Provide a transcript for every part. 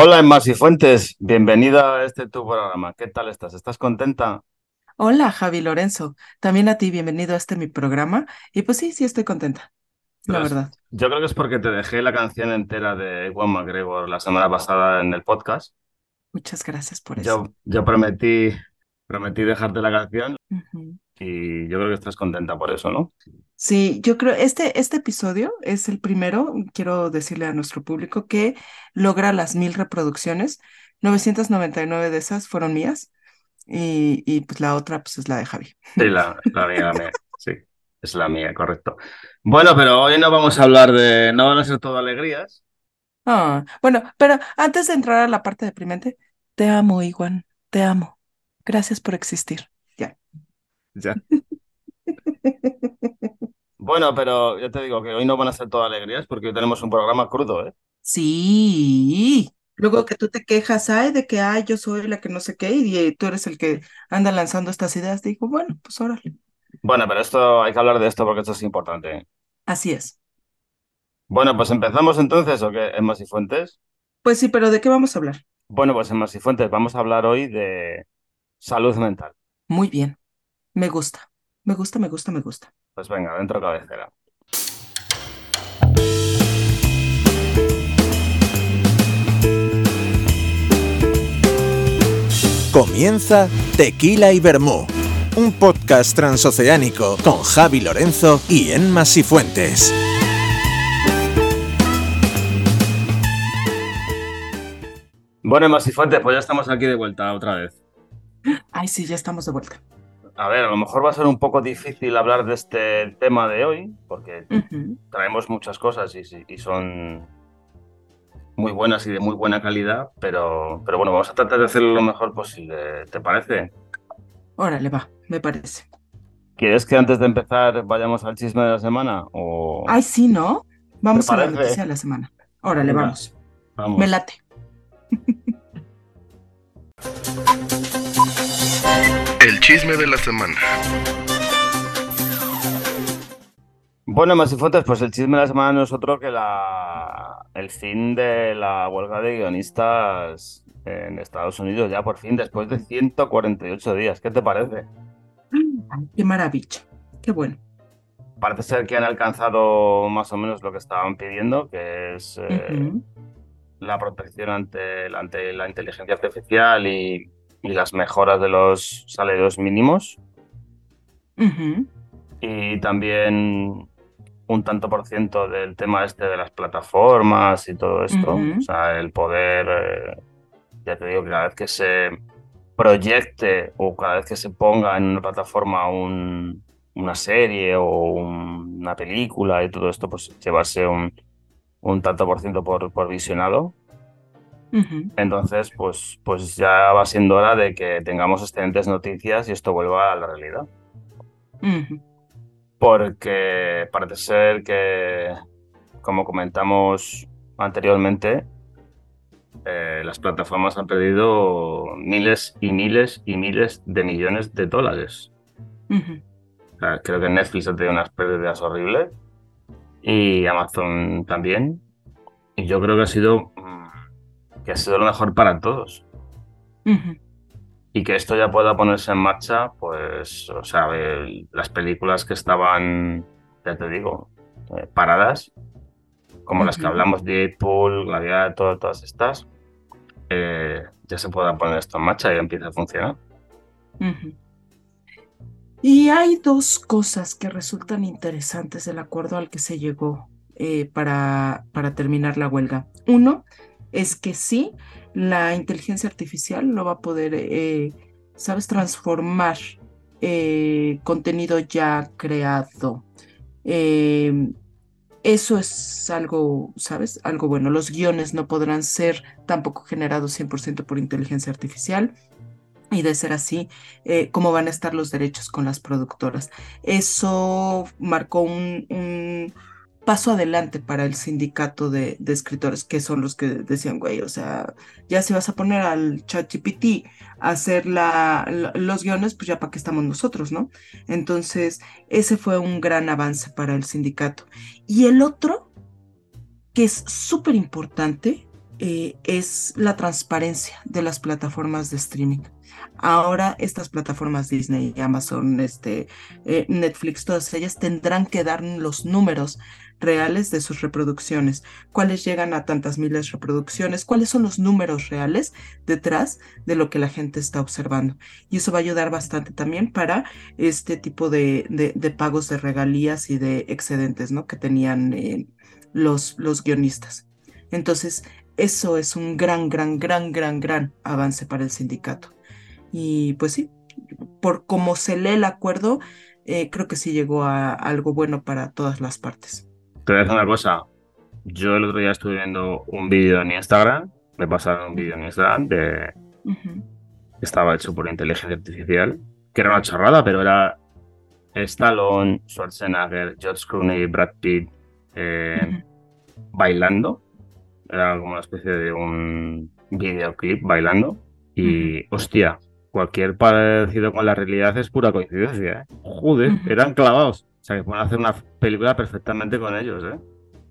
Hola, Emma Fuentes, bienvenida a este tu programa. ¿Qué tal estás? ¿Estás contenta? Hola, Javi Lorenzo. También a ti, bienvenido a este mi programa. Y pues sí, sí estoy contenta, la Pues, verdad. yo creo que es porque te dejé la canción entera de Juan MacGregor la semana pasada en el podcast. Muchas gracias por eso. Yo, prometí, prometí dejarte la canción. Y yo creo que estás contenta por eso, ¿no? Sí, yo creo, este, este episodio es el primero, quiero decirle a nuestro público, que logra las mil reproducciones. 999 de esas fueron mías y, y pues la otra pues es la de Javi. Sí, la, la mía, la mía. Sí, es la mía, correcto. Bueno, pero hoy no vamos a hablar de, no van a ser todo alegrías. Ah, bueno, pero antes de entrar a la parte deprimente, te amo, Iguan, te amo. Gracias por existir. Ya. Ya. Bueno, pero yo te digo que hoy no van a ser todo alegrías porque hoy tenemos un programa crudo, ¿eh? Sí. Luego que tú te quejas, ay, de que, ay, yo soy la que no sé qué, y eh, tú eres el que anda lanzando estas ideas, digo, bueno, pues órale. Bueno, pero esto hay que hablar de esto porque esto es importante. Así es. Bueno, pues empezamos entonces, ¿o qué? En Masifuentes. Pues sí, pero ¿de qué vamos a hablar? Bueno, pues en Masifuentes vamos a hablar hoy de salud mental. Muy bien. Me gusta. Me gusta, me gusta, me gusta. Pues venga, dentro cabecera. Comienza Tequila y Vermú, un podcast transoceánico con Javi Lorenzo y Enma Sifuentes. Bueno, en Masifuentes, pues ya estamos aquí de vuelta otra vez. Ay, sí, ya estamos de vuelta. A ver, a lo mejor va a ser un poco difícil hablar de este tema de hoy porque traemos muchas cosas y, son muy buenas y de muy buena calidad, pero, pero bueno, vamos a tratar de hacerlo lo mejor posible. ¿Te parece? Órale, va, me parece. ¿Quieres que antes de empezar vayamos al chisme de la semana? O... Ay, sí, ¿no? Vamos ¿Te a la noticia de la semana. Órale, Venga. vamos. Vamos. Me late. El chisme de la semana. Bueno, Masifuentes, pues el chisme de la semana no es otro que la... el fin de la huelga de guionistas en Estados Unidos, ya por fin, después de 148 días. ¿Qué te parece? Ay, qué maravilla. Qué bueno. Parece ser que han alcanzado más o menos lo que estaban pidiendo, que es eh, la protección ante, ante la inteligencia artificial y, y las mejoras de los salarios mínimos. Y también un tanto por ciento del tema este de las plataformas y todo esto. O sea, el poder, eh, ya te digo, que cada vez que se proyecte o cada vez que se ponga en una plataforma un- una serie o un- una película y todo esto, pues llevarse un, un tanto por ciento por, por visionado. Entonces, pues, pues ya va siendo hora de que tengamos excelentes noticias y esto vuelva a la realidad. Porque parece ser que, como comentamos anteriormente, eh, las plataformas han perdido miles y miles y miles de millones de dólares. Ujú. O sea, creo que Netflix ha tenido unas pérdidas horribles y Amazon también. Y yo creo que ha sido, mm, que ha sido lo mejor para todos. Ujú. Y que esto ya pueda ponerse en marcha, pues, o sea, el- las películas que estaban, ya te digo, eh, paradas, como las que hablamos, Deadpool, Gladiator, todas estas, eh, ya se pueda poner esto en marcha y empieza a funcionar. Ujú. Y hay dos cosas que resultan interesantes del acuerdo al que se llegó eh, para, para terminar la huelga. Uno es que sí, la inteligencia artificial no va a poder, eh, ¿sabes?, transformar eh, contenido ya creado. Eh, eso es algo, ¿sabes? Algo bueno. Los guiones no podrán ser tampoco generados 100% por inteligencia artificial. Y de ser así, eh, cómo van a estar los derechos con las productoras. Eso marcó un paso adelante para el sindicato de, escritores, que son los que decían, güey, o sea, ya si vas a poner al ChatGPT a hacer la- los guiones, pues ya para qué estamos nosotros, ¿no? Entonces, ese fue un gran avance para el sindicato. Y el otro, que es súper importante, eh, es la transparencia de las plataformas de streaming. Ahora estas plataformas Disney, Amazon, este, eh, Netflix, todas ellas tendrán que dar los números reales de sus reproducciones, cuáles llegan a tantas miles de reproducciones, cuáles son los números reales detrás de lo que la gente está observando. Y eso va a ayudar bastante también para este tipo de, de, pagos de regalías y de excedentes ¿no? que tenían eh, los, los guionistas. Entonces, eso es un gran, gran, gran, gran, gran avance para el sindicato. Y pues sí, por cómo se lee el acuerdo, eh, creo que sí llegó a algo bueno para todas las partes. Te voy a decir una cosa. Yo el otro día estuve viendo un vídeo en Instagram, me pasaron un vídeo en Instagram de... Estaba hecho por inteligencia artificial, que era una chorrada, pero era Stallone, Schwarzenegger, George Clooney, Brad Pitt eh, bailando. Era como una especie de un videoclip bailando. Y, hostia, cualquier parecido con la realidad es pura coincidencia. ¿eh? Joder, eran clavados sea, que pueden hacer una película perfectamente con ellos, ¿eh?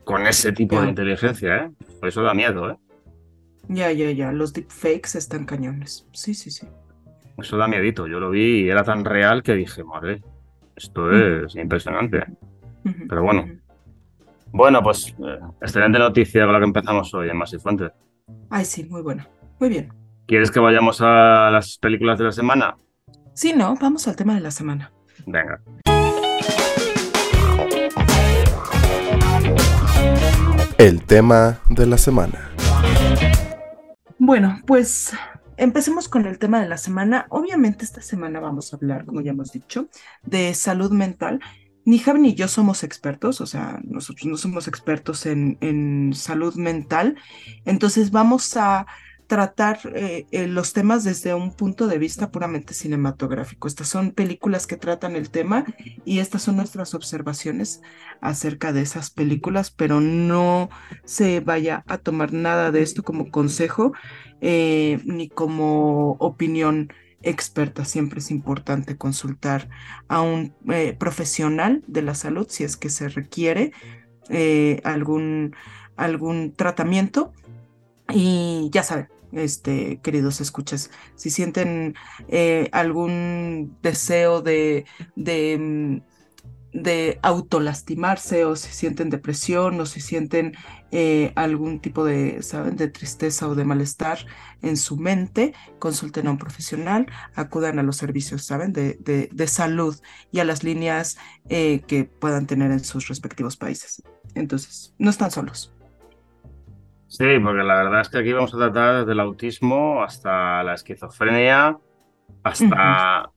Con ese tipo de inteligencia, ¿eh? Por eso da miedo, ¿eh? Ya, ya, ya. Los deepfakes están cañones. Sí, sí, sí. Eso da miedito. Yo lo vi y era tan real que dije, madre, esto es impresionante. Pero bueno. Bueno, pues eh, excelente noticia con la que empezamos hoy en Más Fuentes. Ay, sí, muy buena. Muy bien. ¿Quieres que vayamos a las películas de la semana? Sí, no, vamos al tema de la semana. Venga. El tema de la semana. Bueno, pues empecemos con el tema de la semana. Obviamente esta semana vamos a hablar, como ya hemos dicho, de salud mental. Ni Javi ni yo somos expertos, o sea, nosotros no somos expertos en, en salud mental. Entonces vamos a tratar eh, eh, los temas desde un punto de vista puramente cinematográfico. Estas son películas que tratan el tema y estas son nuestras observaciones acerca de esas películas, pero no se vaya a tomar nada de esto como consejo eh, ni como opinión experta. Siempre es importante consultar a un profesional de la salud si es que se requiere algún, algún tratamiento. Y ya saben, este, queridos escuchas, si sienten eh, algún deseo de, de, mm, de autolastimarse o si sienten depresión o si sienten eh, algún tipo de, ¿saben? de tristeza o de malestar en su mente, consulten a un profesional, acudan a los servicios ¿saben? De, de, salud y a las líneas eh, que puedan tener en sus respectivos países. Entonces, no están solos. Sí, porque la verdad es que aquí vamos a tratar desde el autismo hasta la esquizofrenia, hasta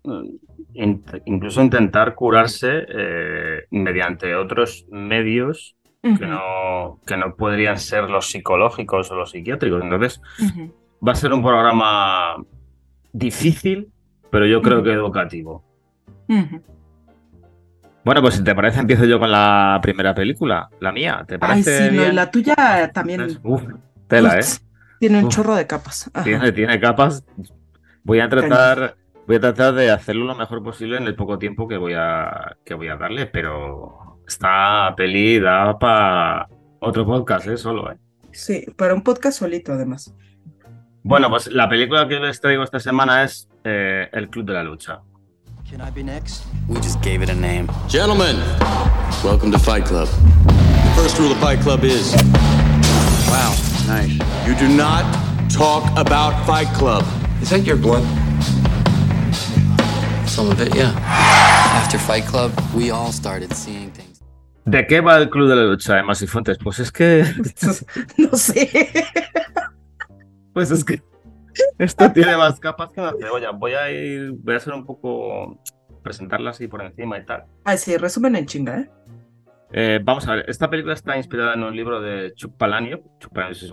incluso intentar curarse eh, mediante otros medios que, no, que no podrían ser los psicológicos o los psiquiátricos. Entonces, va a ser un programa difícil, pero yo creo que educativo. Bueno, pues si te parece, empiezo yo con la primera película, la mía. ¿Te parece? Ay, sí, la tuya también. Uf, tela, ¿eh? Tiene un chorro de capas. Tiene, tiene capas. Voy a tratar. Voy a tratar de hacerlo lo mejor posible en el poco tiempo que voy a, que voy a darle, pero esta peli da para otro podcast, ¿eh? Solo, ¿eh? Sí, para un podcast solito, además. Bueno, pues la película que les traigo esta semana es eh, El Club de la Lucha. Can I be next? We just gave it a name. Gentlemen, welcome to Fight Club. The first rule of Fight Club is. Wow, nice. You do not talk about Fight Club. Is that your blood? Some of it, yeah. After Fight Club, we all started seeing things. ¿De qué va el Club de la Lucha de Masifuentes? Pues es que. no sé. pues es que. Esto tiene más capas que una cebolla. Voy a ir, voy a hacer un poco, presentarla así por encima y tal. Ah, sí, resumen en chinga, ¿eh? ¿eh? vamos a ver, esta película está inspirada en un libro de Chuck Palahniuk. Chuck Palahniuk es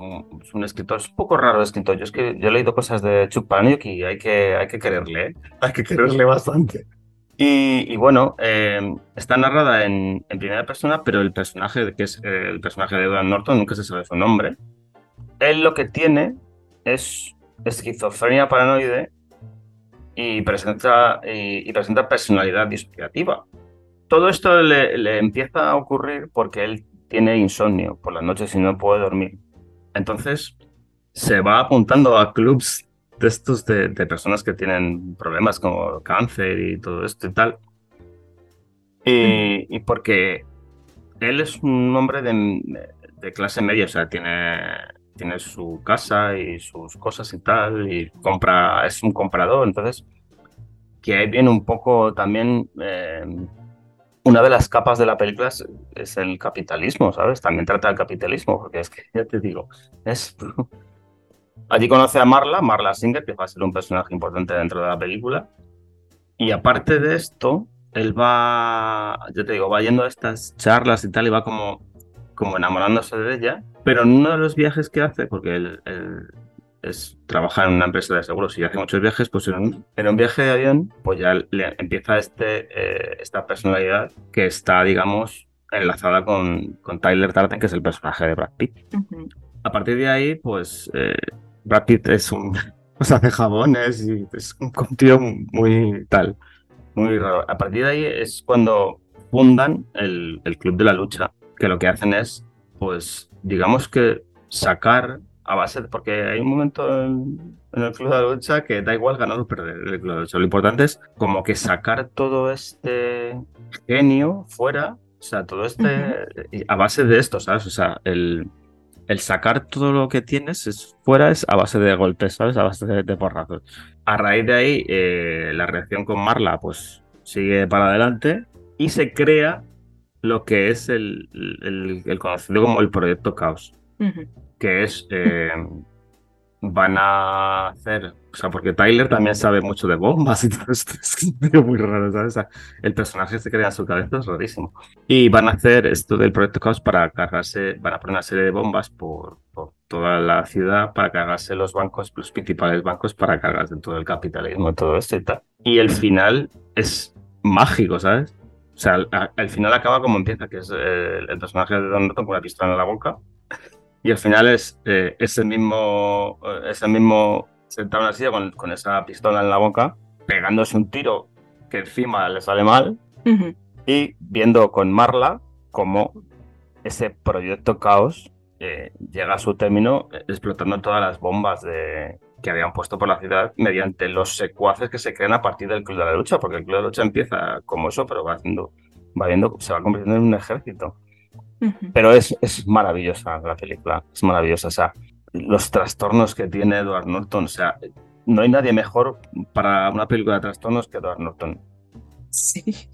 un, escritor, es un poco raro de escritor. Yo es que yo he leído cosas de Chuck Palahniuk y hay que, hay que quererle, ¿eh? hay que quererle bastante. Y, bueno, eh, está narrada en, en, primera persona, pero el personaje, que es el personaje de Edward Norton, nunca se sabe su nombre. Él lo que tiene es esquizofrenia paranoide y presenta, y, presenta personalidad disociativa. Todo esto le, empieza a ocurrir porque él tiene insomnio por las noches y no puede dormir. Entonces, se va apuntando a clubs de estos de, de personas que tienen problemas como cáncer y todo esto y tal. Y, y porque él es un hombre de, de clase media, o sea, tiene, tiene su casa y sus cosas y tal, y compra, es un comprador, entonces, que ahí viene un poco también, eh, una de las capas de la película es, es el capitalismo, ¿sabes? También trata el capitalismo, porque es que, ya te digo, es... Allí conoce a Marla, Marla Singer, que va a ser un personaje importante dentro de la película, y aparte de esto, él va, yo te digo, va yendo a estas charlas y tal, y va como como enamorándose de ella, pero en uno de los viajes que hace, porque él, él es, trabaja en una empresa de seguros y hace muchos viajes, pues en un, en un viaje de avión, pues ya le empieza este, eh, esta personalidad que está, digamos, enlazada con, con Tyler Darden, que es el personaje de Brad Pitt. A partir de ahí, pues eh, Brad Pitt es un... O sea, hace jabones y es un tío muy tal, muy raro. A partir de ahí es cuando fundan el, el Club de la Lucha, que lo que hacen es, pues, digamos que sacar a base de, porque hay un momento en, en el Club de la Lucha que da igual ganar o perder el Club de la Lucha. Lo importante es como que sacar todo este genio fuera, o sea, todo este, y a base de esto, ¿sabes? O sea, el, el sacar todo lo que tienes es, fuera es a base de golpes, ¿sabes? A base de, de porrazos. A raíz de ahí, eh, la reacción con Marla, pues sigue para adelante y se crea lo que es el, el, el conocido como el proyecto Caos, que es, eh, van a hacer, o sea, porque Tyler también sabe mucho de bombas y todo esto, es muy raro, ¿sabes? O sea, el personaje se crea en su cabeza, es rarísimo. Y van a hacer esto del proyecto Caos para cargarse, van a poner una serie de bombas por, por toda la ciudad para cargarse los bancos, los principales bancos, para cargarse todo el capitalismo, todo esto y tal. Y el final es mágico, ¿sabes? O sea, al, al final acaba como empieza, que es eh, el personaje de Don Norton con la pistola en la boca. Y al final es eh, ese mismo, eh, ese mismo sentado en la silla con, con esa pistola en la boca, pegándose un tiro que encima le sale mal Ujú. y viendo con Marla cómo ese proyecto Caos eh, llega a su término eh, explotando todas las bombas de, que habían puesto por la ciudad mediante los secuaces que se crean a partir del Club de la Lucha, porque el Club de la Lucha empieza como eso, pero va haciendo, va viendo, se va convirtiendo en un ejército. Ujú. Pero es, es maravillosa la película, es maravillosa. O sea, los trastornos que tiene Edward Norton, o sea, no hay nadie mejor para una película de trastornos que Edward Norton. Sí.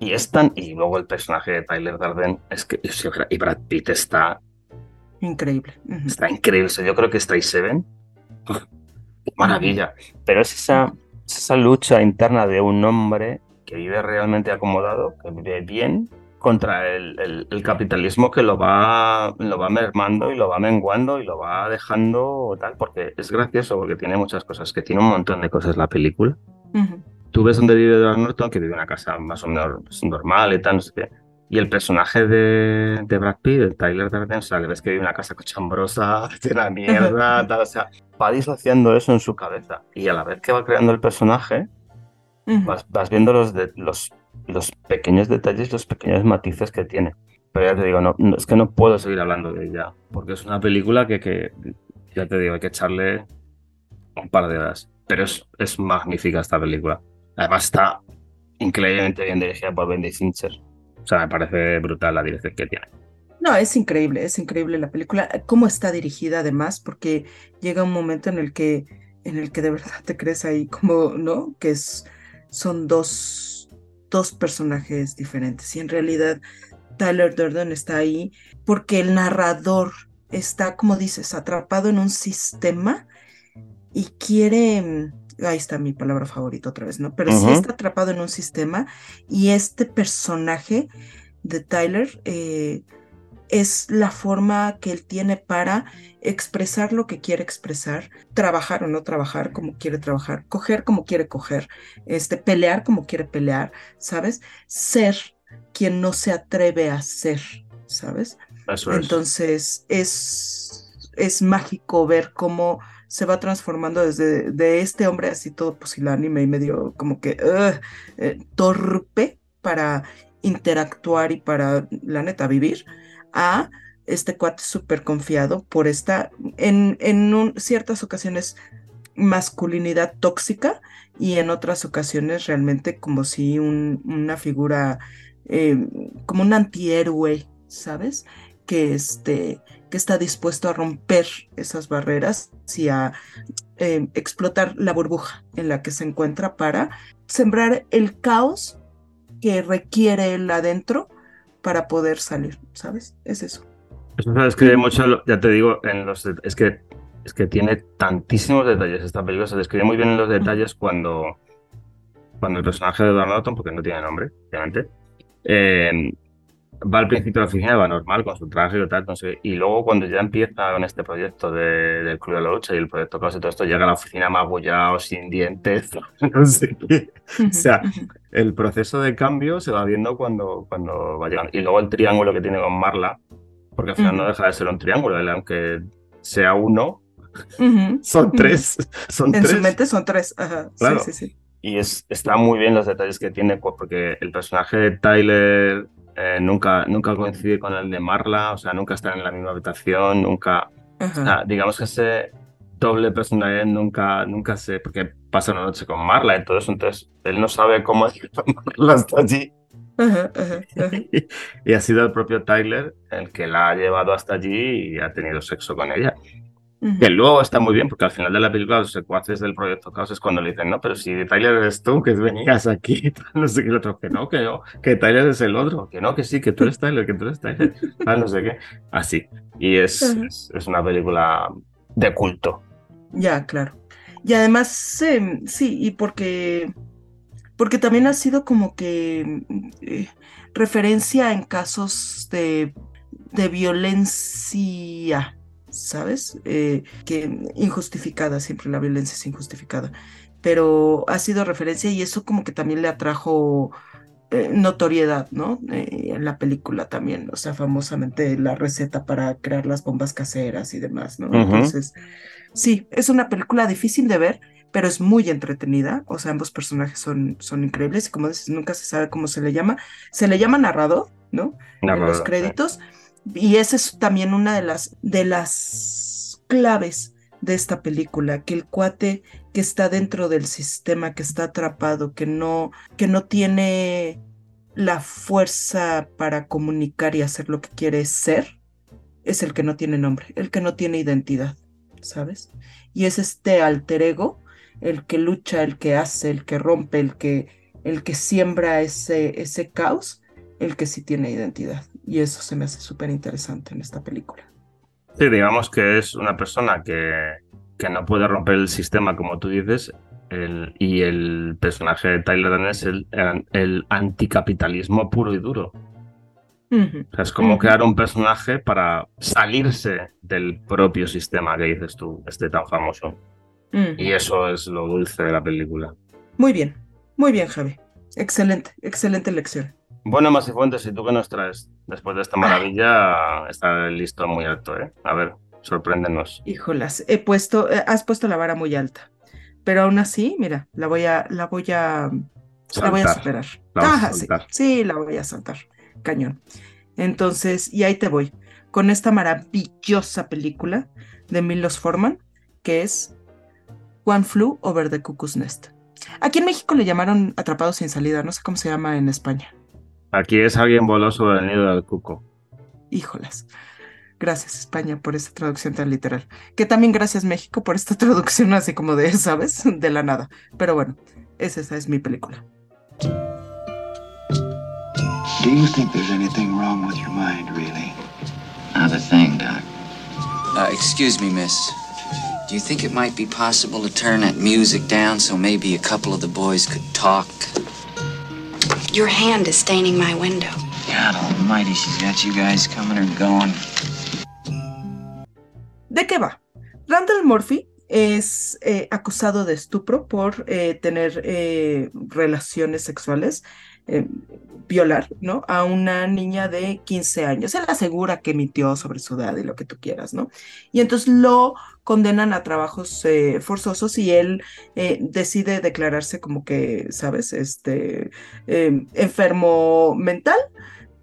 Y es tan. Y luego el personaje de Tyler Darden es que. Y Brad Pitt está, Increíble. Ujú. está increíble. O sea, yo creo que está Seven. Qué maravilla. Pero es esa, es esa lucha interna de un hombre que vive realmente acomodado, que vive bien, contra el, el- el capitalismo que lo va, lo va mermando y lo va menguando y lo va dejando tal. Porque es gracioso, porque tiene muchas cosas, que tiene un montón de cosas la película. Ujú. tú ves donde vive Edward Norton, que vive en una casa más o menos normal y tal, no sé qué. Y el personaje de, de Brad Pitt, de Tyler Durden, o sea, le ves que vive en una casa cochambrosa, llena de mierda, tal, o sea, va disociando eso en su cabeza. Y a la vez que va creando el personaje, vas, vas viendo los, de, los, los pequeños detalles, los pequeños matices que tiene. Pero ya te digo, no, no- es que no puedo seguir hablando de ella, porque es una película que, que ya te digo, hay que echarle un par de horas. Pero es, es magnífica esta película. Además está increíblemente bien dirigida por Bendy Fincher. O sea, me parece brutal la dirección que tiene. No, es increíble, es increíble la película, cómo está dirigida además, porque llega un momento en el que, en el que de verdad te crees ahí como, ¿no? Que es, son dos, dos personajes diferentes y en realidad Tyler Durden está ahí porque el narrador está, como dices, atrapado en un sistema y quiere, mm, ahí está mi palabra favorita otra vez, ¿no? Pero sí Ujú. está atrapado en un sistema y este personaje de Tyler eh, es la forma que él tiene para expresar lo que quiere expresar, trabajar o no trabajar como quiere trabajar, coger como quiere coger, este, pelear como quiere pelear, ¿sabes? Ser quien no se atreve a ser, ¿sabes? Eso es. Entonces es, es mágico ver cómo se va transformando desde de este hombre así todo pusilánime y medio como que eh, torpe para interactuar y para, la neta, vivir, a este cuate súper confiado por esta, en, en un- ciertas ocasiones, masculinidad tóxica y en otras ocasiones realmente como si un- una figura, eh, como un antihéroe, ¿sabes? Que, este, que está dispuesto a romper esas barreras y a eh, explotar la burbuja en la que se encuentra para sembrar el caos que requiere él adentro para poder salir, ¿sabes? Es eso. Eso se describe mucho, ya te digo, en los det- es que es que tiene tantísimos detalles esta película, se describe muy bien en los detalles cuando, cuando el personaje de Edward Norton, porque no tiene nombre, obviamente, eh, va al principio a la oficina, va normal, con su traje y tal, no sé, y luego cuando ya empieza con este proyecto de- del Club de la Lucha y el proyecto Caos y todo esto, llega a la oficina magullado, sin dientes, no sé qué. O sea, el proceso de cambio se va viendo cuando, cuando va llegando. Y luego el triángulo que tiene con Marla, porque al final no Ujú. deja de ser un triángulo, aunque sea uno, Ujú. son Ujú. tres. Son En tres. su mente son tres. Ajá. Claro. Sí, sí, sí. Y es, está muy bien los detalles que tiene, porque el personaje de Tyler eh, nunca, nunca coincide con el de Marla, o sea, nunca están en la misma habitación, nunca. o sea, digamos que ese doble personalidad nunca, nunca se. Porque pasa una noche con Marla y todo eso, entonces él no sabe cómo es que Marla está allí. Ajá. Y ha sido el propio Tyler el que la ha llevado hasta allí y ha tenido sexo con ella. Que luego está muy bien, porque al final de la película los secuaces del proyecto Caos es cuando le dicen, no, pero si Tyler eres tú, que venías aquí, no sé qué, el otro, que no, que no, que Tyler es el otro, que no, que sí, que tú eres Tyler, que tú eres Tyler, tal, no sé qué. Así. Y es, es, es una película de culto. Ya, claro. Y además, em, sí, y porque, porque también ha sido como que eh, referencia en casos de, de violencia, ¿sabes? Eh, que injustificada, siempre la violencia es injustificada, pero ha sido referencia y eso como que también le atrajo eh, notoriedad, ¿no? Eh, en la película también, o sea, famosamente la receta para crear las bombas caseras y demás, ¿no? Entonces, sí, es una película difícil de ver, pero es muy entretenida, o sea, ambos personajes son, son increíbles y como dices, nunca se sabe cómo se le llama, se le llama narrador, ¿no? en los sí. Y esa es también una de las, de las claves de esta película, que el cuate que está dentro del sistema, que está atrapado, que no, que no tiene la fuerza para comunicar y hacer lo que quiere ser, es el que no tiene nombre, el que no tiene identidad, ¿sabes? Y es este alter ego, el que lucha, el que hace, el que rompe, el que, el que siembra ese, ese caos, el que sí tiene identidad. Y eso se me hace súper interesante en esta película. Sí, digamos que es una persona que, que no puede romper el sistema, como tú dices, el- y el personaje de Tyler Durden es el, el, el anticapitalismo puro y duro. Ujú, O sea, es como crear un personaje para salirse del propio sistema que dices tú, este tan famoso. Y eso es lo dulce de la película. Muy bien, muy bien, Javi. Excelente, excelente lección. Bueno, Masifuentes, ¿y tú qué nos traes? Después de esta maravilla, está el listón muy alto, ¿eh? A ver, sorpréndenos. Híjolas, he puesto, eh, has puesto la vara muy alta. Pero aún así, mira, la voy a, la voy a, la voy a superar. La a sí, saltar. sí, la voy a saltar. Cañón. Entonces, y ahí te voy, con esta maravillosa película de Milos Forman, que es One Flew Over the Cuckoo's Nest. Aquí en México le llamaron Atrapados sin salida, no sé cómo se llama en España. Aquí es alguien voló sobre el nido del cuco. Híjolas. Gracias España por esta traducción tan literal. Que también gracias México por esta traducción así como de, ¿sabes? De la nada. Pero bueno, esa, esa es mi película. Do you think there's anything wrong with your mind, really? Not a thing, Doc. Uh, excuse me, miss. Do you think it might be possible to turn that music down so maybe a couple of the boys could talk? Your hand is staining my window. God almighty, she's got you guys coming or going. ¿De qué va? Randall Murphy es eh, acusado de estupro por eh, tener eh, relaciones sexuales, eh, violar, ¿no? A una niña de 15 años. Él asegura que mintió sobre su edad y lo que tú quieras, ¿no? Y entonces lo condenan a trabajos eh, forzosos y él eh, decide declararse como que, ¿sabes? Este, eh, enfermo mental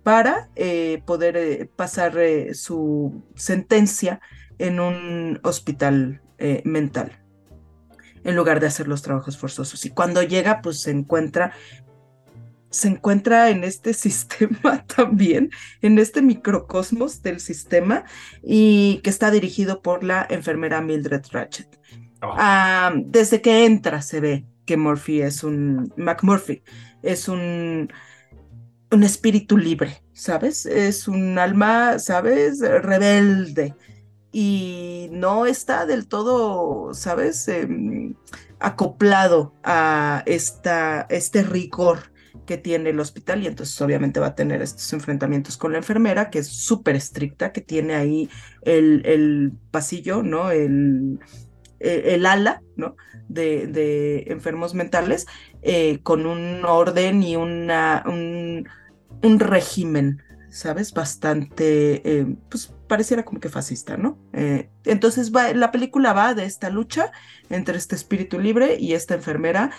para eh, poder pasar su sentencia en un hospital mental en lugar de hacer los trabajos forzosos. Y cuando llega, pues se encuentra se encuentra en este sistema también, en este microcosmos del sistema y que está dirigido por la enfermera Mildred Ratchet. Oh. Ah, desde que entra se ve que Murphy es un, McMurphy es un, un espíritu libre, ¿sabes? Es un alma, ¿sabes? Rebelde y no está del todo, ¿sabes? Em, acoplado a esta, este rigor que tiene el hospital y entonces obviamente va a tener estos enfrentamientos con la enfermera que es súper estricta, que tiene ahí el, el pasillo, ¿no? El, e, el, ala, ¿no? De, de enfermos mentales eh, con un orden y una, un, un régimen, ¿sabes? Bastante, eh, pues pareciera como que fascista, ¿no? Eh, entonces va, la película va de esta lucha entre este espíritu libre y esta enfermera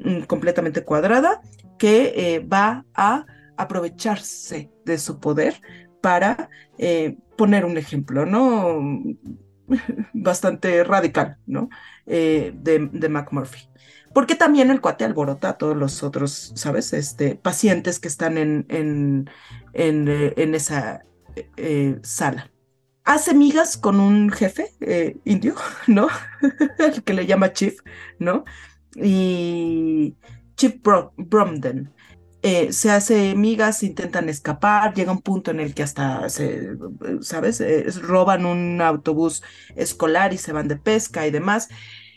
mm, completamente cuadrada que eh, va a aprovecharse de su poder para eh, poner un ejemplo, ¿no? Bastante radical, ¿no? Eh, de, de McMurphy. Porque también el cuate alborota a todos los otros, ¿sabes? Este, pacientes que están en, en, en, esa sala hace migas con un jefe indio, ¿no? El que le llama Chief, ¿no? Y Chip Bromden. Eh, se hace migas, intentan escapar, llega un punto en el que hasta, se, ¿sabes? Eh, roban un autobús escolar y se van de pesca y demás.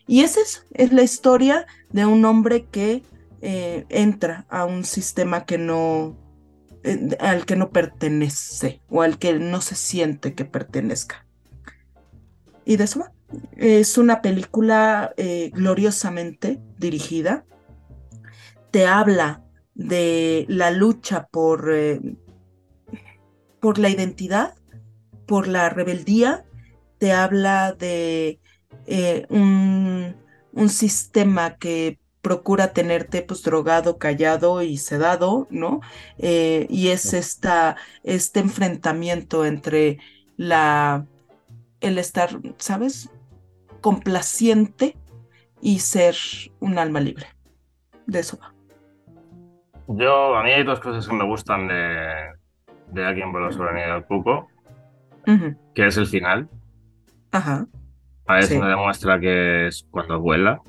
Y es eso, es la historia de un hombre que eh, entra a un sistema que no, al que no pertenece o al que no se siente que pertenezca. Y de eso va. Es una película gloriosamente dirigida, te habla de la lucha por, eh, por la identidad, por la rebeldía, te habla de eh, un, un, sistema que procura tenerte pues drogado, callado y sedado, ¿no? Eh, y es esta, este enfrentamiento entre la, el estar, ¿sabes? Complaciente y ser un alma libre. De eso va. Yo, a mí hay dos cosas que me gustan de, de Alguien por la soberanía del cuco, que es el final. Ajá. A eso me demuestra que es cuando vuela.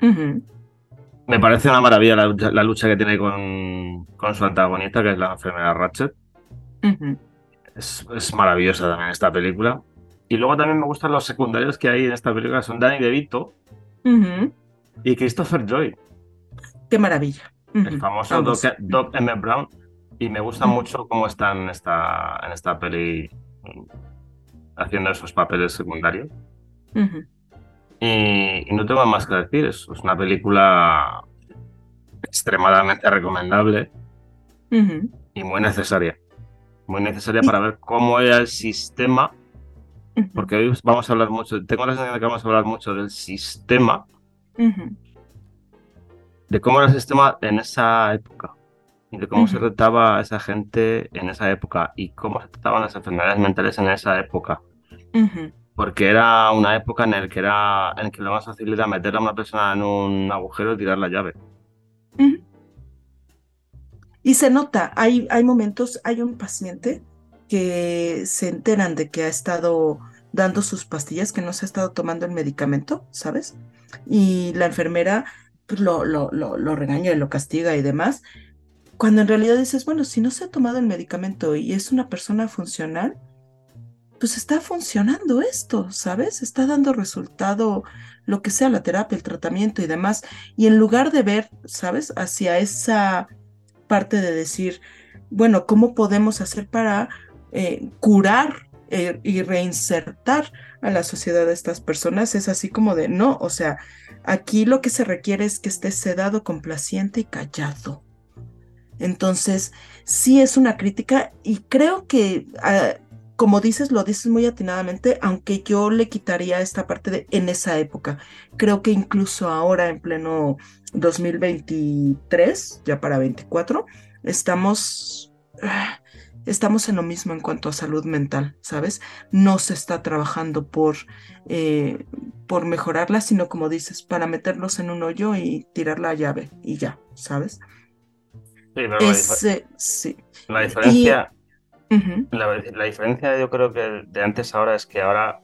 Me parece una maravilla la, lucha que tiene con, con, su antagonista, que es la enfermera Ratchet. es, es, maravillosa también esta película. Y luego también me gustan los secundarios que hay en esta película, son Danny DeVito y Christopher Joy. Qué maravilla el famoso Doc, M. Brown. Y me gusta mucho cómo está en esta, en esta peli haciendo esos papeles secundarios. y, no tengo más que decir, es, es una película extremadamente recomendable y muy necesaria. Muy necesaria para ver cómo era el sistema, porque hoy vamos a hablar mucho, tengo la sensación de que vamos a hablar mucho del sistema de cómo era el sistema en esa época y de cómo se trataba a esa gente en esa época y cómo se trataban las enfermedades mentales en esa época. Porque era una época en la que era en que lo más fácil era meter a una persona en un agujero y tirar la llave. Y se nota, hay, hay momentos, hay un paciente que se enteran de que ha estado dando sus pastillas, que no se ha estado tomando el medicamento, ¿sabes? Y la enfermera pues, lo, lo, lo, regaña y lo castiga y demás, cuando en realidad dices, bueno, si no se ha tomado el medicamento y es una persona funcional, pues está funcionando esto, ¿sabes? Está dando resultado lo que sea la terapia, el tratamiento y demás. Y en lugar de ver, ¿sabes? Hacia esa parte de decir, bueno, ¿cómo podemos hacer para eh, curar eh, y reinsertar a la sociedad de estas personas? Es así como de, no, o sea, Aquí lo que se requiere es que estés sedado, complaciente y callado. Entonces, sí es una crítica y creo que, ah, como dices, lo dices muy atinadamente, aunque yo le quitaría esta parte de en esa época. Creo que incluso ahora, en pleno 2023, ya para 24, estamos... Ah, estamos en lo mismo en cuanto a salud mental, ¿sabes? No se está trabajando por, eh, por mejorarla, sino como dices, para meterlos en un hoyo y tirar la llave y ya, ¿sabes? Sí, pero Es, la, eh, sí. la diferencia, la, la diferencia yo creo que de antes a ahora es que ahora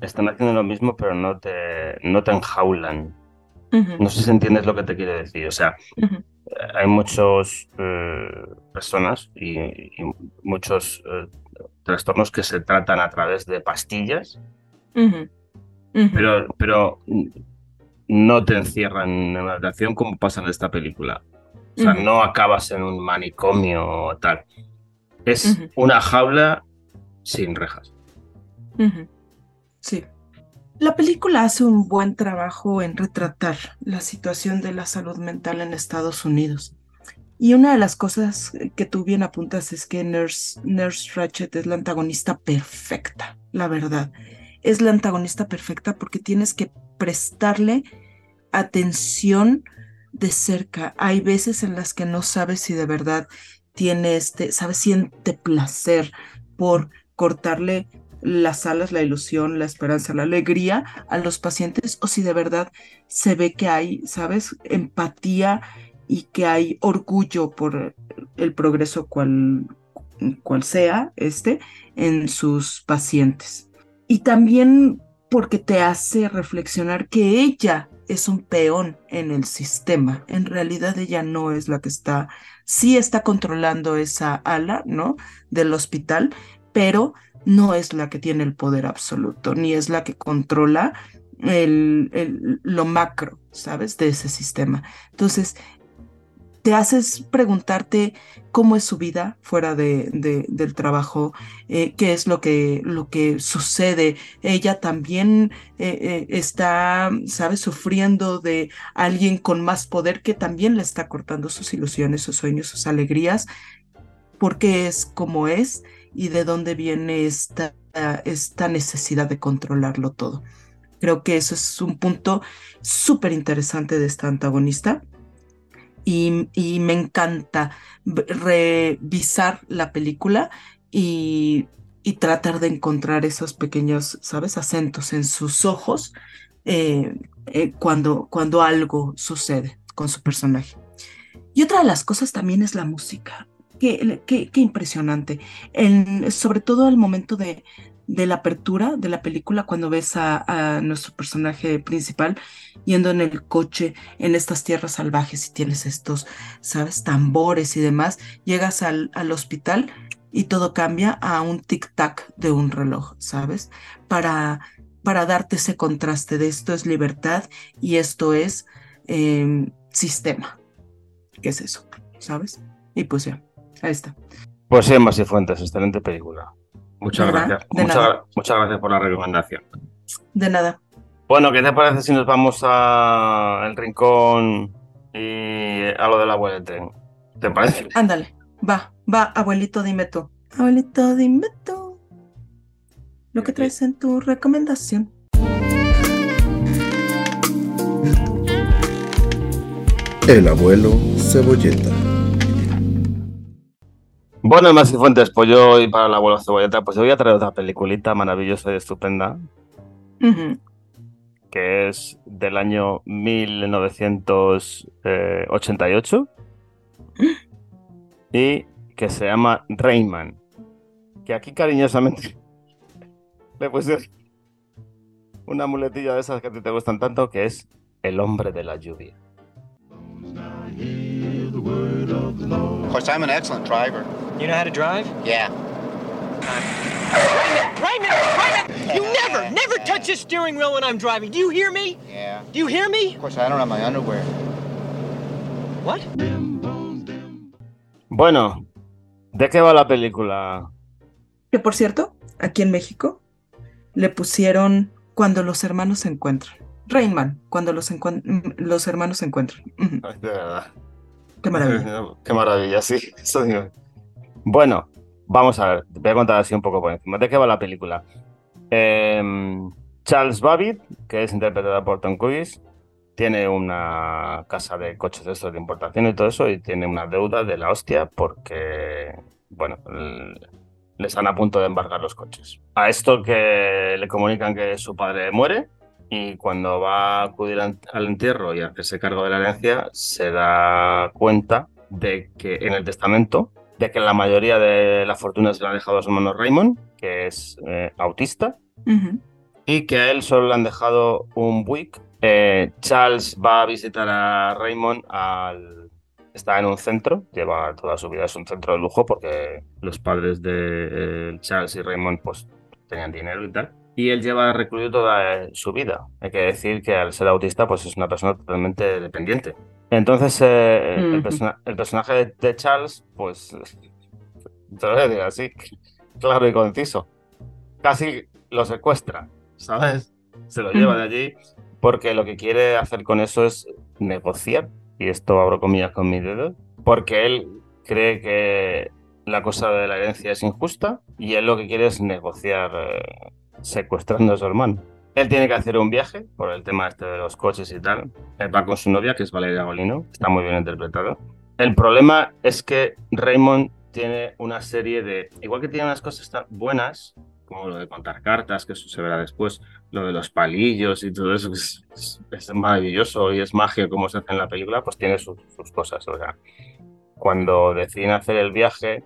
están haciendo lo mismo, pero no te, no te enjaulan. No sé si entiendes lo que te quiero decir. O sea, hay muchas personas y, y muchos eh, trastornos que se tratan a través de pastillas, pero, pero no te encierran en una habitación como pasa en esta película. O sea, no acabas en un manicomio o tal. Es una jaula sin rejas. Sí. La película hace un buen trabajo en retratar la situación de la salud mental en Estados Unidos. Y una de las cosas que tú bien apuntas es que Nurse, Nurse Ratched es la antagonista perfecta, la verdad. Es la antagonista perfecta porque tienes que prestarle atención de cerca. Hay veces en las que no sabes si de verdad tiene este, sabes, siente placer por cortarle las alas, la ilusión, la esperanza, la alegría a los pacientes o si de verdad se ve que hay, sabes, empatía y que hay orgullo por el progreso cual, cual sea este en sus pacientes. Y también porque te hace reflexionar que ella es un peón en el sistema. En realidad ella no es la que está, sí está controlando esa ala, ¿no? Del hospital, pero no es la que tiene el poder absoluto, ni es la que controla el, el, lo macro, ¿sabes? De ese sistema. Entonces, te haces preguntarte cómo es su vida fuera de, de, del trabajo, eh, qué es lo que, lo que sucede. Ella también eh, eh, está, ¿sabes?, sufriendo de alguien con más poder que también le está cortando sus ilusiones, sus sueños, sus alegrías, porque es como es y de dónde viene esta, esta necesidad de controlarlo todo. Creo que eso es un punto súper interesante de esta antagonista y, y me encanta revisar la película y, y, tratar de encontrar esos pequeños, ¿sabes?, acentos en sus ojos eh, eh, cuando, cuando algo sucede con su personaje. Y otra de las cosas también es la música. Qué, impresionante. Sobre todo al momento de, la apertura de la película, cuando ves a, nuestro personaje principal yendo en el coche en estas tierras salvajes y tienes estos, ¿sabes?, tambores y demás, llegas al, al hospital y todo cambia a un tic-tac de un reloj, ¿sabes? Para, para darte ese contraste de esto es libertad y esto es eh, sistema. ¿Qué es eso? ¿Sabes? Y pues ya, ahí está. Pues sí, Masi Fuentes, excelente película. Muchas ¿De gracias. De muchas, nada. muchas gracias por la recomendación. De nada. Bueno, ¿qué te parece si nos vamos al rincón y a lo del abuelete? ¿Te parece? Ándale, va, va, abuelito, dime tú. Abuelito, dime tú. Lo que traes en tu recomendación. El abuelo cebolleta. Bueno, Masi Fuentes, pues yo y para el abuelo cebolleta, pues yo voy a traer otra peliculita maravillosa y estupenda. Uh -huh. que es del año 1988 y que se llama Rayman. Que aquí cariñosamente le pusieron una muletilla de esas que a ti te gustan tanto, que es El hombre de la lluvia. Of course, I'm an excellent driver. You know how to drive? Yeah. Raymond! Raymond! Raymond! You never, never touch the steering wheel when I'm driving. Do you hear me? Yeah. Do you hear me? Of course, I don't have my underwear. What? Bueno, ¿de qué va la película? Que por cierto, aquí en México le pusieron Cuando los hermanos se encuentran. Rainman, cuando los, los hermanos se encuentran. Qué maravilla. Qué maravilla, sí. Eso digo. Bueno, vamos a ver, voy a contar así un poco por encima. ¿De qué va la película? Eh, Charles Babbitt, que es interpretada por Tom Cruise, tiene una casa de coches de estos de importación y todo eso, y tiene una deuda de la hostia porque bueno, le están a punto de embargar los coches. A esto que le comunican que su padre muere y cuando va a acudir al entierro y a hacerse cargo de la herencia, se da cuenta de que en el testamento, de que la mayoría de la fortuna se la ha dejado a su hermano Raymond, que es eh, autista, y que a él solo le han dejado un Buick. Eh, Charles va a visitar a Raymond al... Está en un centro, lleva toda su vida, es un centro de lujo porque los padres de eh, Charles y Raymond pues tenían dinero y tal y él lleva recluido toda su vida. Hay que decir que al ser autista, pues es una persona totalmente dependiente. Entonces, eh, el, personaje de, Charles, pues, te lo voy a decir así, claro y conciso, casi lo secuestra, ¿sabes? Se lo lleva de allí porque lo que quiere hacer con eso es negociar, y esto abro comillas con mi dedo, porque él cree que la cosa de la herencia es injusta y él lo que quiere es negociar. Eh, secuestrando a su hermano. Él tiene que hacer un viaje por el tema este de los coches y tal. Él va con su novia, que es Valeria Golino. Está muy bien interpretado. El problema es que Raymond tiene una serie de... Igual que tiene unas cosas tan buenas, como lo de contar cartas, que eso se verá después, lo de los palillos y todo eso, que es, maravilloso y es magia como se hace en la película, pues tiene sus cosas. O sea, cuando deciden hacer el viaje,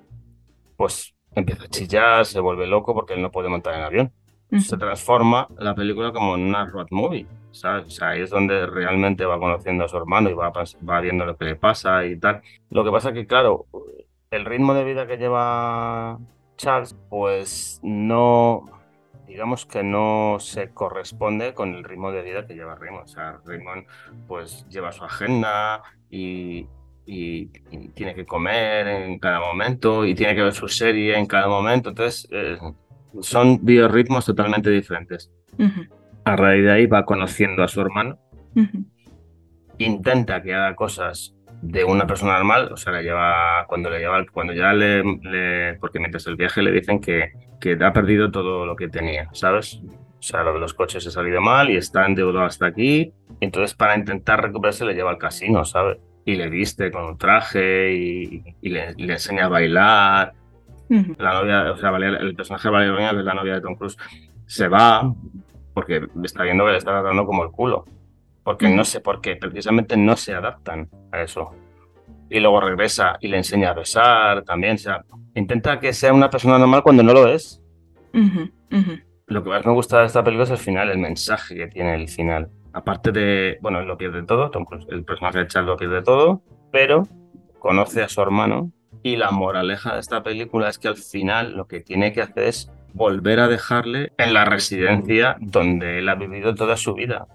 pues empieza a chillar, se vuelve loco porque él no puede montar en avión se transforma la película como en una road movie, ¿sabes? O sea, ahí es donde realmente va conociendo a su hermano y va, va viendo lo que le pasa y tal. Lo que pasa es que, claro, el ritmo de vida que lleva Charles, pues no, digamos que no se corresponde con el ritmo de vida que lleva Raymond. O sea, Raymond pues lleva su agenda y, y, tiene que comer en cada momento y tiene que ver su serie en cada momento. Entonces, eh, son biorritmos totalmente diferentes. A raíz de ahí va conociendo a su hermano, intenta que haga cosas de una persona normal, o sea, le lleva, cuando le lleva, cuando ya le, porque mientras el viaje le dicen que, que ha perdido todo lo que tenía, ¿sabes? O sea, lo de los coches ha salido mal y está endeudado hasta aquí. Entonces, para intentar recuperarse, le lleva al casino, ¿sabes? Y le viste con un traje y, le, le, enseña a bailar la novia, o sea, el personaje de Valeria que es la novia de Tom Cruise, se va porque está viendo que le está tratando como el culo. Porque no sé por qué, precisamente no se adaptan a eso. Y luego regresa y le enseña a besar también. O sea, intenta que sea una persona normal cuando no lo es. Lo que más me gusta de esta película es el final, el mensaje que tiene el final. Aparte de, bueno, él lo pierde todo, Tom Cruise, el personaje de Charles lo pierde todo, pero conoce a su hermano y la moraleja de esta película es que al final lo que tiene que hacer es volver a dejarle en la residencia donde él ha vivido toda su vida.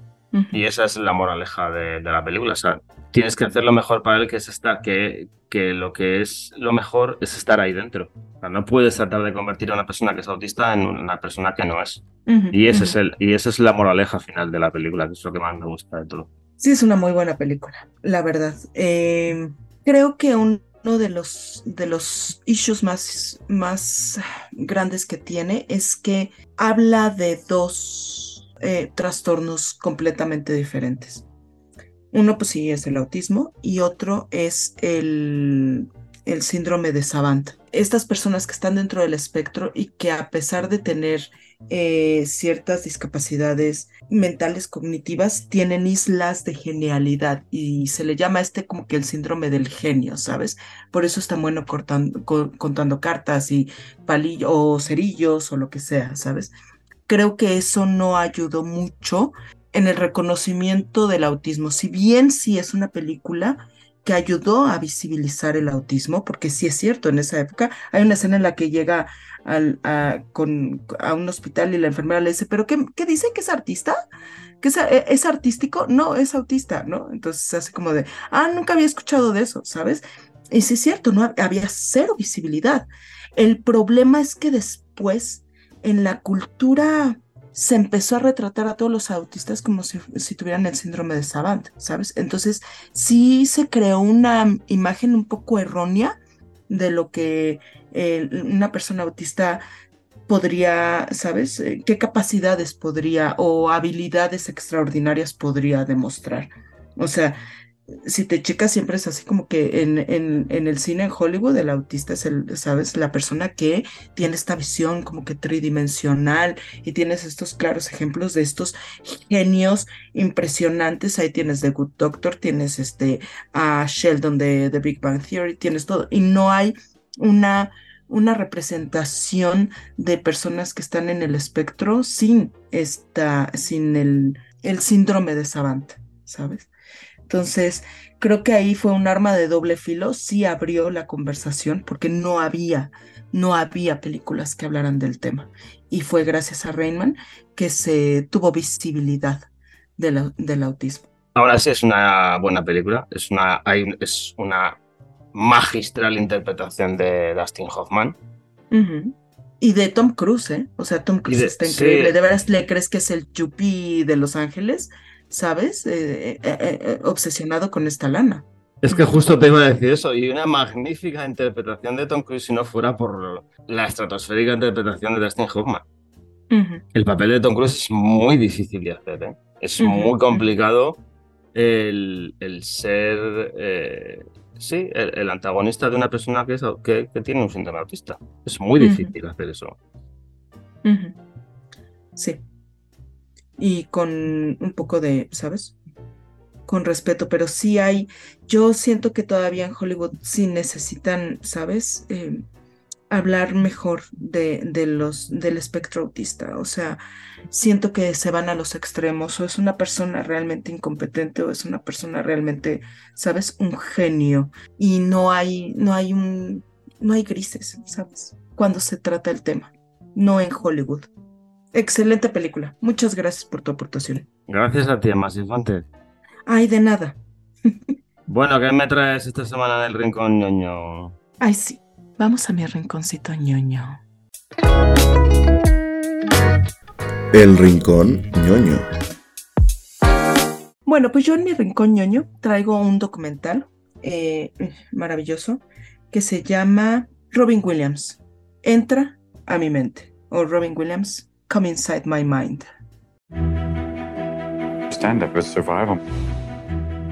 Y esa es la moraleja de, la película. O sea, tienes que hacer lo mejor para él, que es estar, que, que lo que es lo mejor es estar ahí dentro. O sea, no puedes tratar de convertir a una persona que es autista en una persona que no es. y, ese es el, y esa es la moraleja final de la película, que es lo que más me gusta de todo. Sí, es una muy buena película, la verdad. Eh, creo que un uno de los, de los issues más, más grandes que tiene es que habla de dos eh, trastornos completamente diferentes. Uno, pues sí, es el autismo y otro es el, el síndrome de Savant. Estas personas que están dentro del espectro y que a pesar de tener eh, ciertas discapacidades mentales cognitivas tienen islas de genialidad y se le llama este como que el síndrome del genio, ¿sabes? Por eso es tan bueno cortando, contando cartas y palillos o cerillos o lo que sea, ¿sabes? Creo que eso no ayudó mucho en el reconocimiento del autismo. Si bien sí es una película que ayudó a visibilizar el autismo, porque sí es cierto, en esa época hay una escena en la que llega a, con, a un hospital y la enfermera le dice, ¿pero qué, qué dice? ¿Que es artista? ¿Que es, e, es, artístico? No, es autista, ¿no? Entonces hace como de, ah, nunca había escuchado de eso, ¿sabes? Y sí es cierto, no había cero visibilidad. El problema es que después en la cultura se empezó a retratar a todos los autistas como si, tuvieran el síndrome de Savant, ¿sabes? Entonces sí se creó una imagen un poco errónea de lo que una persona autista podría, ¿sabes? Eh, ¿Qué capacidades podría o habilidades extraordinarias podría demostrar? O sea, si te checas, siempre es así como que en, en, en, el cine en Hollywood el autista es el, ¿sabes? La persona que tiene esta visión como que tridimensional y tienes estos claros ejemplos de estos genios impresionantes. Ahí tienes The Good Doctor, tienes este a Sheldon de The Big Bang Theory, tienes todo. Y no hay una, una representación de personas que están en el espectro sin esta, sin el, el síndrome de Savant, ¿sabes? Entonces, creo que ahí fue un arma de doble filo, sí abrió la conversación porque no había, no había películas que hablaran del tema. Y fue gracias a Rainman que se tuvo visibilidad del autismo. Ahora sí es una buena película, es una, hay, es una magistral interpretación de Dustin Hoffman. Y de Tom Cruise, ¿eh? O sea, Tom Cruise está increíble. ¿De veras le crees que es el Chupi de Los Ángeles? ¿Sabes? Eh, eh, eh, obsesionado con esta lana. Es que justo te iba a decir eso, y una magnífica interpretación de Tom Cruise si no fuera por la estratosférica interpretación de Dustin Hoffman. El papel de Tom Cruise es muy difícil de hacer, es muy complicado el, ser, sí, el, antagonista de una persona que, que, tiene un síndrome autista. Es muy difícil hacer eso. Sí y con un poco de, ¿sabes? Con respeto, pero sí hay, yo siento que todavía en Hollywood sí necesitan, ¿sabes? Eh, hablar mejor de, de, los, del espectro autista. O sea, siento que se van a los extremos, o es una persona realmente incompetente, o es una persona realmente, ¿sabes? Un genio. Y no hay, no hay un, no hay grises, ¿sabes? Cuando se trata el tema, no en Hollywood. Excelente película. Muchas gracias por tu aportación. Gracias a ti, más infante. Ay, de nada. bueno, ¿qué me traes esta semana del Rincón ñoño? Ay, sí. Vamos a mi rinconcito ñoño. El Rincón ñoño. Bueno, pues yo en mi Rincón ñoño traigo un documental eh, maravilloso que se llama Robin Williams. Entra a mi mente. O Robin Williams come inside my mind. Stand up is survival.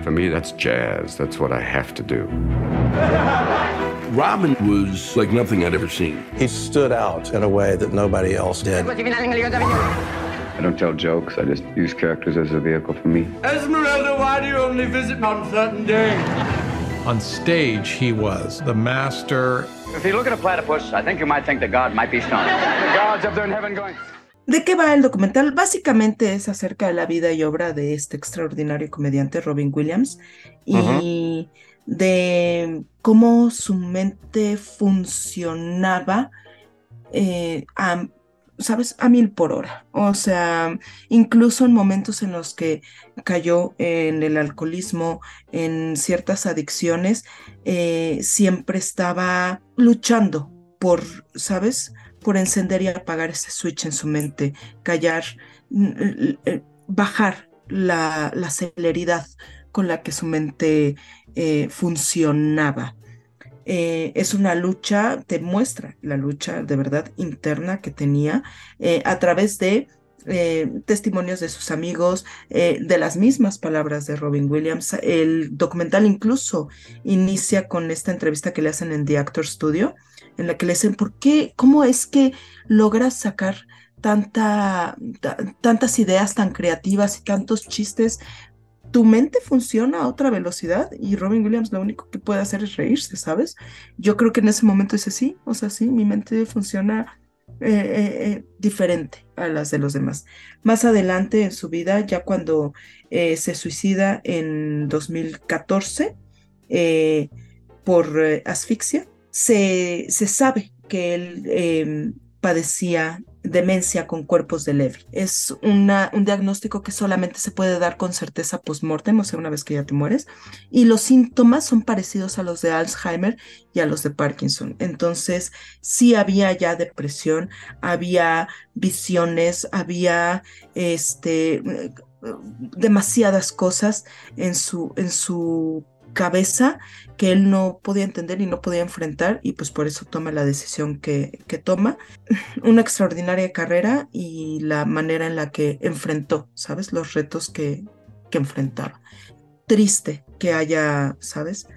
For me, that's jazz. That's what I have to do. Robin was like nothing I'd ever seen. He stood out in a way that nobody else did. I don't tell jokes. I just use characters as a vehicle for me. Esmeralda, why do you only visit on certain days? On stage, he was the master. If you look at a platypus, I think you might think that God might be stoned. The God's up there in heaven going. ¿De qué va el documental? Básicamente es acerca de la vida y obra de este extraordinario comediante Robin Williams y de cómo su mente funcionaba eh, a, ¿sabes? A mil por hora. O sea, incluso en momentos en los que cayó en el alcoholismo, en ciertas adicciones, eh, siempre estaba luchando por, ¿sabes? Por encender y apagar ese switch en su mente, callar, bajar la, celeridad con la que su mente eh, funcionaba. Eh, es una lucha, te muestra la lucha de verdad interna que tenía eh, a través de testimonios de sus amigos, de las mismas palabras de Robin Williams. El documental incluso inicia con esta entrevista que le hacen en The Actor Studio, en la que le dicen, ¿por qué? ¿Cómo es que logras sacar tanta, tantas ideas tan creativas y tantos chistes? Tu mente funciona a otra velocidad y Robin Williams lo único que puede hacer es reírse, ¿sabes? Yo creo que en ese momento dice, sí, o sea, sí, mi mente funciona eh, eh, eh, diferente a las de los demás. Más adelante en su vida, ya cuando se suicida en 2014 por asfixia, se, se sabe que él em, padecía demencia con cuerpos de Levy. Es una, un diagnóstico que solamente se puede dar con certeza post-mortem, o sea, una vez que ya te mueres, y los síntomas son parecidos a los de Alzheimer y a los de Parkinson. Entonces, sí había ya depresión, había visiones, había este demasiadas cosas en su, en su cabeza que él no podía entender y no podía enfrentar y pues por eso toma la decisión que, que toma. Una extraordinaria carrera y la manera en la que enfrentó, ¿sabes? Los retos que, que enfrentaba. triste que haya, ¿sabes?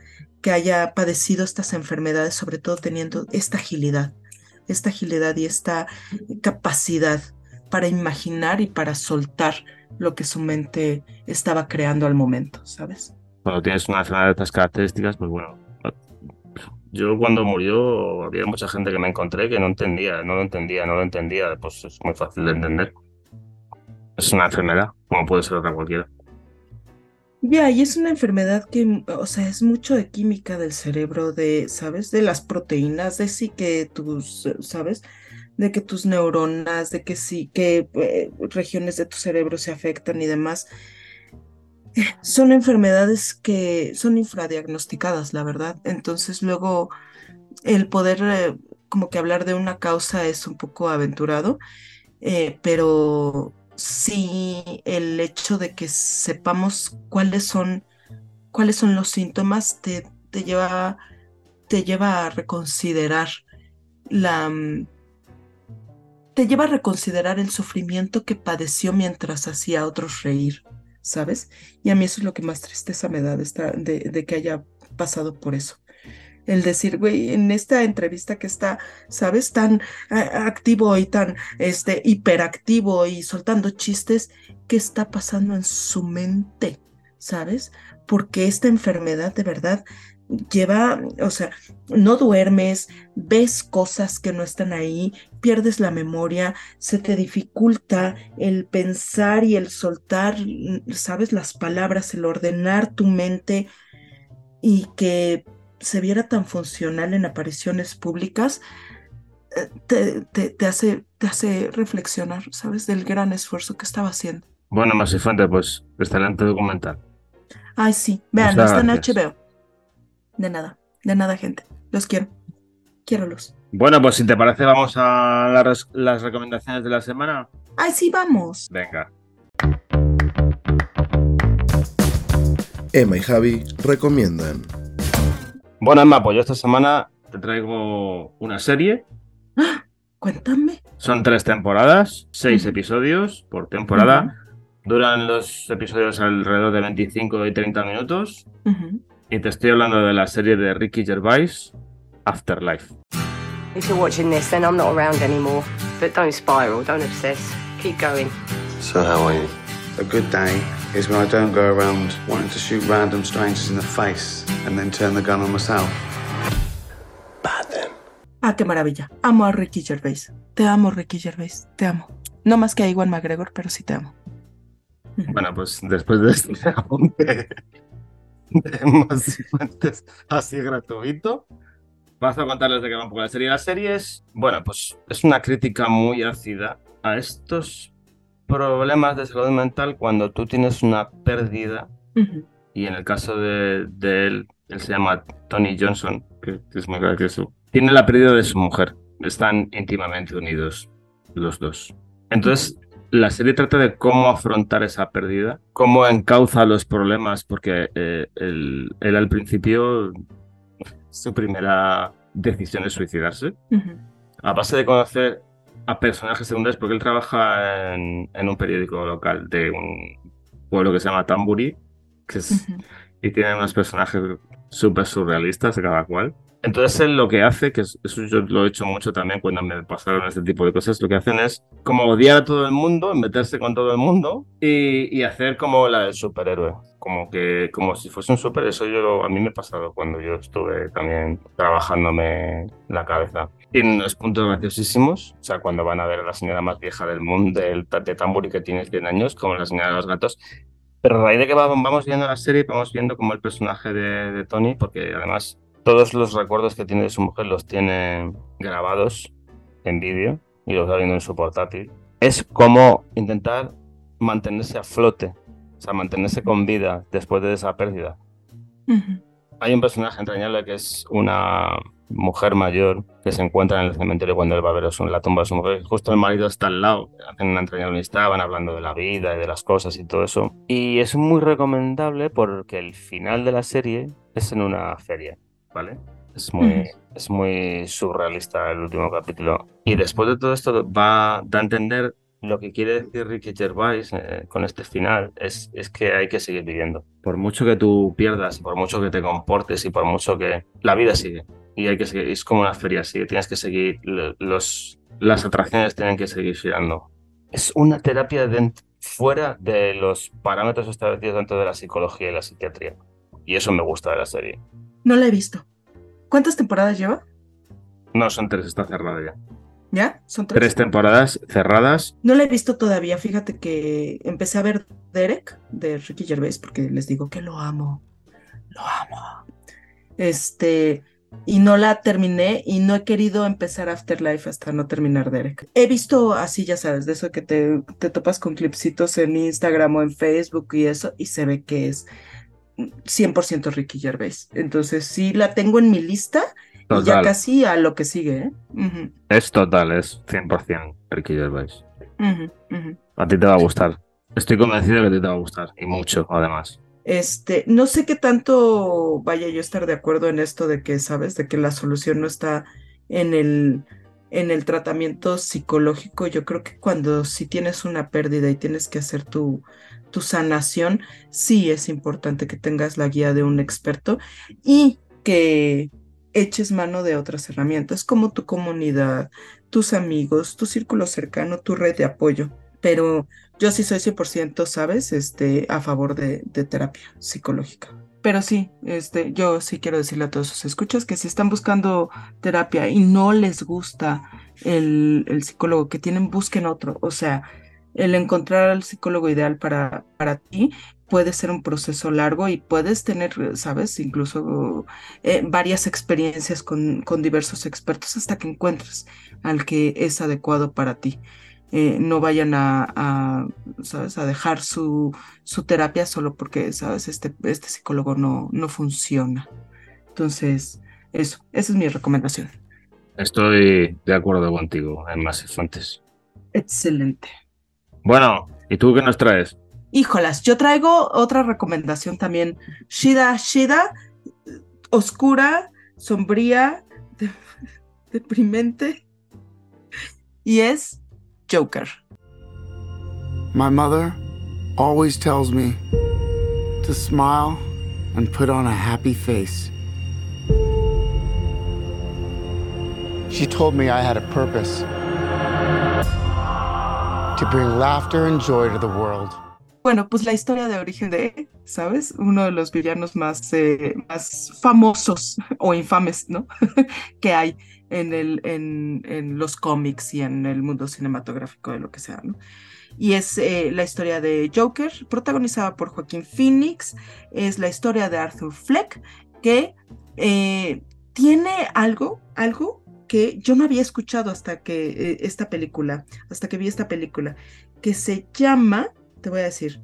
Que haya padecido estas enfermedades, sobre todo teniendo esta agilidad, esta agilidad y esta capacidad para imaginar y para soltar lo que su mente estaba creando al momento, ¿sabes? Cuando tienes una enfermedad de estas características, pues bueno, yo cuando murió había mucha gente que me encontré que no entendía, no lo entendía, no lo entendía, pues es muy fácil de entender. Es una enfermedad, como puede ser otra cualquiera. Ya, y es una enfermedad que, o sea, es mucho de química del cerebro, de, ¿sabes? De las proteínas, de sí que tus, ¿sabes? De que tus neuronas, de que sí, que eh, regiones de tu cerebro se afectan y demás. Son enfermedades que son infradiagnosticadas, la verdad. Entonces luego el poder eh, como que hablar de una causa es un poco aventurado, eh, pero sí el hecho de que sepamos cuáles son, cuáles son los síntomas te, te, lleva, te lleva a reconsiderar la... Te lleva a reconsiderar el sufrimiento que padeció mientras hacía a otros reír, ¿sabes? Y a mí eso es lo que más tristeza me da de, que haya pasado por eso el decir, güey, en esta entrevista que está, ¿sabes? Tan activo y tan este, hiperactivo y soltando chistes, ¿qué está pasando en su mente? ¿Sabes? Porque esta enfermedad de verdad lleva, o sea, no duermes, ves cosas que no están ahí, pierdes la memoria, se te dificulta el pensar y el soltar, ¿sabes? Las palabras, el ordenar tu mente y que se viera tan funcional en apariciones públicas, eh, te, te, hace, te hace reflexionar, ¿sabes? Del gran esfuerzo que estaba haciendo. Bueno, más Fuente, pues excelente documental. Ay, sí. Vean, está en HBO. De nada, de nada, gente. Los quiero. Quiero los. Bueno, pues si te parece, vamos a las, las recomendaciones de la semana. Ay, sí, vamos. Venga. Emma y Javi recomiendan. Bueno, Emma, pues yo esta semana te traigo una serie. ¡Ah! Cuéntame. Son tres temporadas, seis episodios por temporada. Duran los episodios alrededor de 25 y 30 minutos. Y te estoy hablando de la serie de Ricky Gervais, Afterlife. If you're watching this, then I'm not around anymore. But don't spiral, don't obsess. Keep going. So how are you? A good day is when I don't go around wanting to shoot random strangers in the face and then turn the gun on myself. Bad then. Ah, qué maravilla. Amo a Ricky Gervais. Te amo, Ricky Gervais. Te amo. No más que a Iwan McGregor, pero sí te amo. Bueno, pues después de este apunte más fuentes así gratuito, vamos a contarles de qué va un poco la serie. La serie es, bueno, pues es una crítica muy ácida a estos problemas de salud mental cuando tú tienes una pérdida. Y en el caso de, él, él se llama Tony Johnson, que, es muy gracioso. Tiene la pérdida de su mujer. Están íntimamente unidos los dos. Entonces, la serie trata de cómo afrontar esa pérdida, cómo encauza los problemas, porque eh, él, al principio, su primera decisión es suicidarse. A base de conocer a personajes secundarios porque él trabaja en, un periódico local de un pueblo que se llama Tamburi que y tiene unos personajes súper surrealistas cada cual. Entonces él lo que hace, que eso yo lo he hecho mucho también cuando me pasaron este tipo de cosas, lo que hacen es como odiar a todo el mundo, meterse con todo el mundo y, y hacer como la del superhéroe como que como si fuese un súper, eso yo a mí me ha pasado cuando yo estuve también trabajándome la cabeza. Tiene unos puntos graciosísimos, o sea, cuando van a ver a la señora más vieja del mundo, del, de Tamburi que tiene 100 años, como la señora de los gatos, pero a raíz de que vamos viendo la serie, vamos viendo como el personaje de, de Tony, porque además todos los recuerdos que tiene de su mujer los tiene grabados en vídeo y los va viendo en su portátil. Es como intentar mantenerse a flote o sea, mantenerse con vida después de esa pérdida. Hay un personaje entrañable que es una mujer mayor que se encuentra en el cementerio cuando él va a ver la tumba de su mujer. Justo el marido está al lado, hacen una entrañable amistad, van hablando de la vida y de las cosas y todo eso. Y es muy recomendable porque el final de la serie es en una feria, ¿vale? Es muy, es muy surrealista el último capítulo. Y después de todo esto va, da a entender lo que quiere decir Ricky Gervais eh, con este final es, es que hay que seguir viviendo. Por mucho que tú pierdas, por mucho que te comportes y por mucho que la vida sigue. Y hay que seguir, es como una feria, así tienes que seguir, los, las atracciones tienen que seguir girando. Es una terapia de, fuera de los parámetros establecidos dentro de la psicología y la psiquiatría. Y eso me gusta de la serie. No la he visto. ¿Cuántas temporadas lleva? No, son tres, está cerrada ya. ¿Ya? ¿Son tres? Tres temporadas cerradas. No la he visto todavía. Fíjate que empecé a ver Derek de Ricky Gervais porque les digo que lo amo. Lo amo. Este, y no la terminé y no he querido empezar Afterlife hasta no terminar Derek. He visto así, ya sabes, de eso que te, te topas con clipsitos en Instagram o en Facebook y eso, y se ve que es 100% Ricky Gervais. Entonces sí la tengo en mi lista y ya casi a lo que sigue. ¿eh? Es total, es 100% Ricky Gervais. A ti te va a gustar. Estoy convencido de que a ti te va a gustar y mucho, además. Este, no sé qué tanto vaya yo a estar de acuerdo en esto de que, sabes, de que la solución no está en el, en el tratamiento psicológico. Yo creo que cuando si tienes una pérdida y tienes que hacer tu, tu sanación, sí es importante que tengas la guía de un experto y que eches mano de otras herramientas como tu comunidad, tus amigos, tu círculo cercano, tu red de apoyo. Pero yo sí soy 100%, ¿sabes? Este, a favor de, terapia psicológica. Pero sí, este, yo sí quiero decirle a todos sus escuchas que si están buscando terapia y no les gusta el, el psicólogo que tienen, busquen otro. O sea, el encontrar al psicólogo ideal para, para ti puede ser un proceso largo y puedes tener, sabes, incluso eh, varias experiencias con, con diversos expertos hasta que encuentres al que es adecuado para ti. Eh, no vayan a, ¿sabes? a dejar su, su terapia solo porque, ¿sabes? Este, este psicólogo no, no funciona. Entonces, eso, esa es mi recomendación. Estoy de acuerdo contigo en más. Excelente. Bueno, ¿y tú qué nos traes? Híjolas, yo traigo otra recomendación también. Shida, Shida, oscura, sombría, deprimente. Y es Joker. My mother always tells me to smile and put on a happy face. She told me I had a purpose to bring laughter and joy to the world. Bueno, pues la historia de origen de, ¿sabes? Uno de los villanos más, eh, famosos o infames, ¿no? que hay en, el, en, los cómics y en el mundo cinematográfico de lo que sea, ¿no? Y es eh, la historia de Joker, protagonizada por Joaquín Phoenix, es la historia de Arthur Fleck, que eh, tiene algo, algo que yo no había escuchado hasta que esta película, hasta que vi esta película, que se llama, te voy a decir,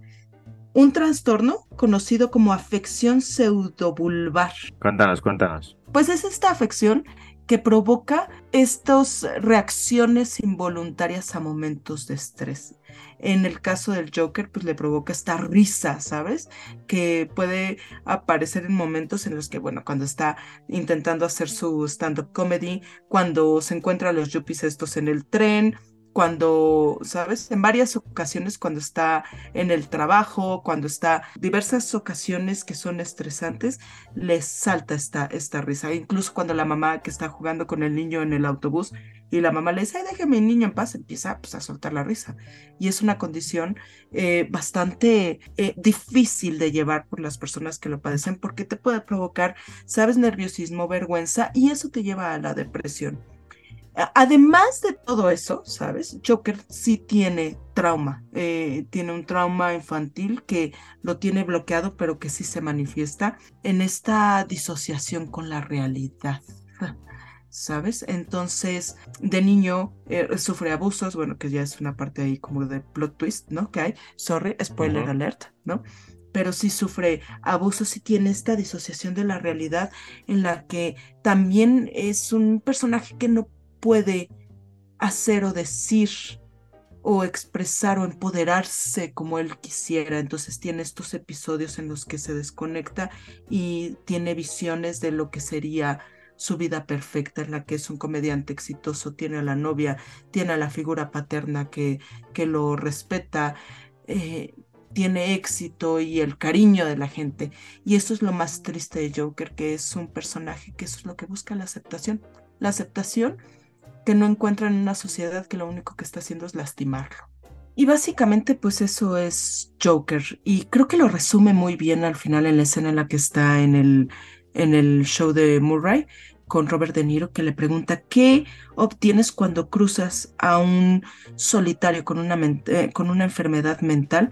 un trastorno conocido como afección pseudobulbar. Cuéntanos, cuéntanos. Pues es esta afección que provoca estas reacciones involuntarias a momentos de estrés. En el caso del Joker, pues le provoca esta risa, ¿sabes? Que puede aparecer en momentos en los que, bueno, cuando está intentando hacer su stand-up comedy, cuando se encuentra a los yuppies estos en el tren, cuando, ¿sabes? En varias ocasiones cuando está en el trabajo, cuando está diversas ocasiones que son estresantes, les salta esta, esta risa. Incluso cuando la mamá que está jugando con el niño en el autobús y la mamá le dice, ay, déjeme el niño en paz, empieza pues, a soltar la risa. Y es una condición eh, bastante eh, difícil de llevar por las personas que lo padecen porque te puede provocar, ¿sabes? Nerviosismo, vergüenza y eso te lleva a la depresión. Además de todo eso, ¿sabes? Joker sí tiene trauma, eh, tiene un trauma infantil que lo tiene bloqueado, pero que sí se manifiesta en esta disociación con la realidad. ¿Sabes? Entonces, de niño eh, sufre abusos, bueno, que ya es una parte ahí como de plot twist, ¿no? Que hay, sorry, spoiler alert, ¿no? pero sí sufre abusos y tiene esta disociación de la realidad en la que también es un personaje que no puede hacer o decir o expresar o empoderarse como él quisiera. Entonces tiene estos episodios en los que se desconecta y tiene visiones de lo que sería su vida perfecta en la que es un comediante exitoso, tiene a la novia, tiene a la figura paterna que, que lo respeta, eh, tiene éxito y el cariño de la gente. Y eso es lo más triste de Joker, que es un personaje que eso es lo que busca la aceptación. La aceptación que no encuentra en una sociedad que lo único que está haciendo es lastimarlo. Y básicamente pues eso es Joker y creo que lo resume muy bien al final en la escena en la que está en el, en el show de Murray con Robert De Niro que le pregunta qué obtienes cuando cruzas a un solitario con una, eh, con una enfermedad mental,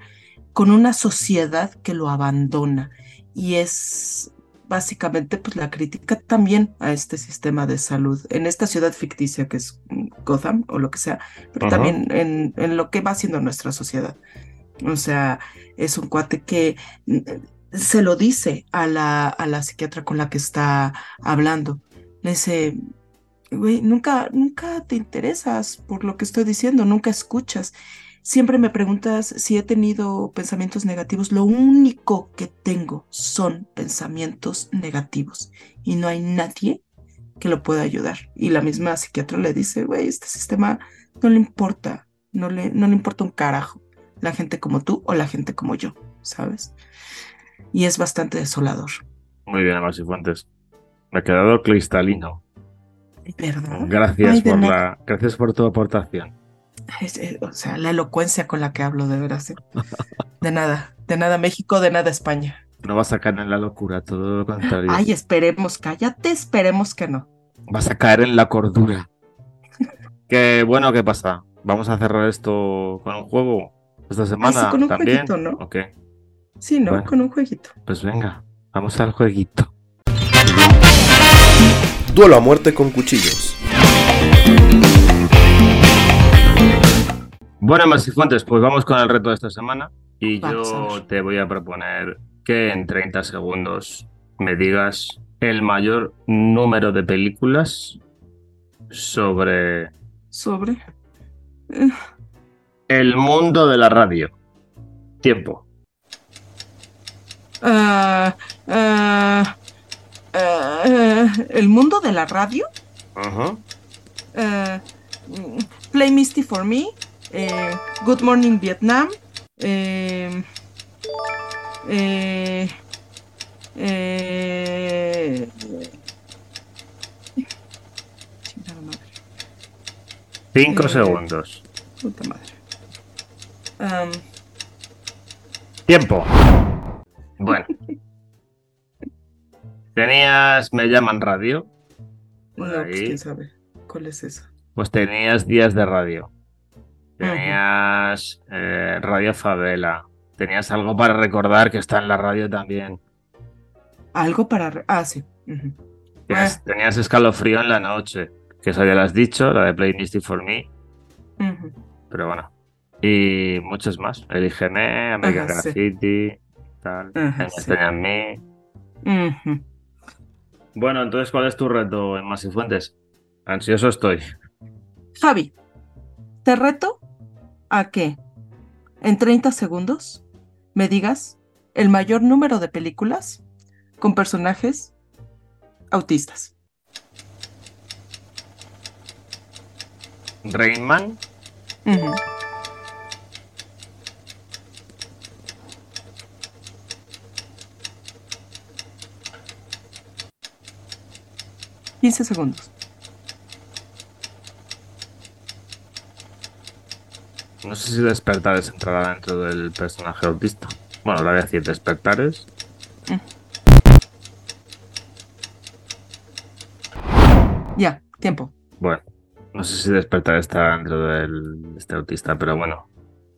con una sociedad que lo abandona. Y es básicamente pues la crítica también a este sistema de salud en esta ciudad ficticia que es Gotham o lo que sea, pero también en, en, lo que va haciendo nuestra sociedad. O sea, es un cuate que mm, se lo dice a la, a la psiquiatra con la que está hablando. Le dice, güey, nunca, nunca te interesas por lo que estoy diciendo, nunca escuchas. Siempre me preguntas si he tenido pensamientos negativos. Lo único que tengo son pensamientos negativos y no hay nadie que lo pueda ayudar. Y la misma psiquiatra le dice, güey, este sistema no le importa, no le, no le importa un carajo la gente como tú o la gente como yo, ¿sabes? Y es bastante desolador. Muy bien, Amasi Fuentes. Me ha quedado cristalino. Perdón. Gracias, por, la, gracias por tu aportación. O sea, la elocuencia con la que hablo, de veras. ¿eh? De nada, de nada México, de nada España. No vas a caer en la locura, todo lo contrario. Ay, esperemos, cállate, esperemos que no. Vas a caer en la cordura. que bueno, ¿qué pasa? ¿Vamos a cerrar esto con un juego esta semana? sí, con un ¿También? jueguito, ¿no? Ok. Sí, ¿no? Bueno. Con un jueguito. Pues venga, vamos al jueguito. Duelo a muerte con cuchillos. Bueno, Masifuentes, pues vamos con el reto de esta semana. Y Vamos, yo vamos. te voy a proponer que en 30 segundos me digas el mayor número de películas sobre Sobre. Eh, el mundo de la radio. Tiempo. ah, el mundo de la radio. Ajá. Play Misty for Me. Eh, Good Morning Vietnam. eh, eh, eh, Cinco Eh. segundos. puta madre. Am, Tiempo. Bueno. Tenías Me llaman radio. No, pues quién sabe. ¿Cuál es esa? Pues tenías días de radio. Tenías eh, Radio Favela. Tenías algo para recordar que está en la radio también. Algo para. Ah, sí. ujú. Tenías, tenías escalofrío en la noche. Que eso ya lo has dicho, la de Play Misty for Me. Pero bueno. Y muchos más. Elígeme, American Ajá, sí. Graffiti, tal. Ajá, sí. Bueno, entonces, ¿cuál es tu reto en Masifuentes? Ansioso estoy. Javi, te reto a que en 30 segundos me digas el mayor número de películas con personajes autistas. Rainman. Quince segundos. No sé si Despertares entrará dentro del personaje autista. Bueno, lo voy a decir, Despertares. Ya, tiempo. Bueno, no sé si Despertares está dentro del este autista, pero bueno,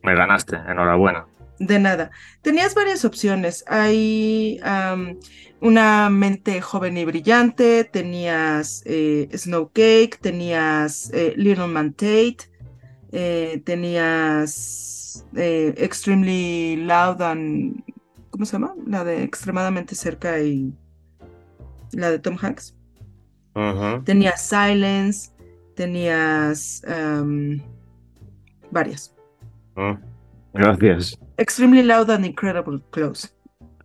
me ganaste, enhorabuena. De nada. Tenías varias opciones. Hay una mente joven y brillante, tenías eh, Snowcake, tenías eh, Little Man Tate, eh, tenías eh, Extremely Loud and... ¿Cómo se llama? La de extremadamente cerca y la de Tom Hanks. Tenías Silence, tenías am, varias. Mm, Gracias. Extremely Loud and Incredible Close.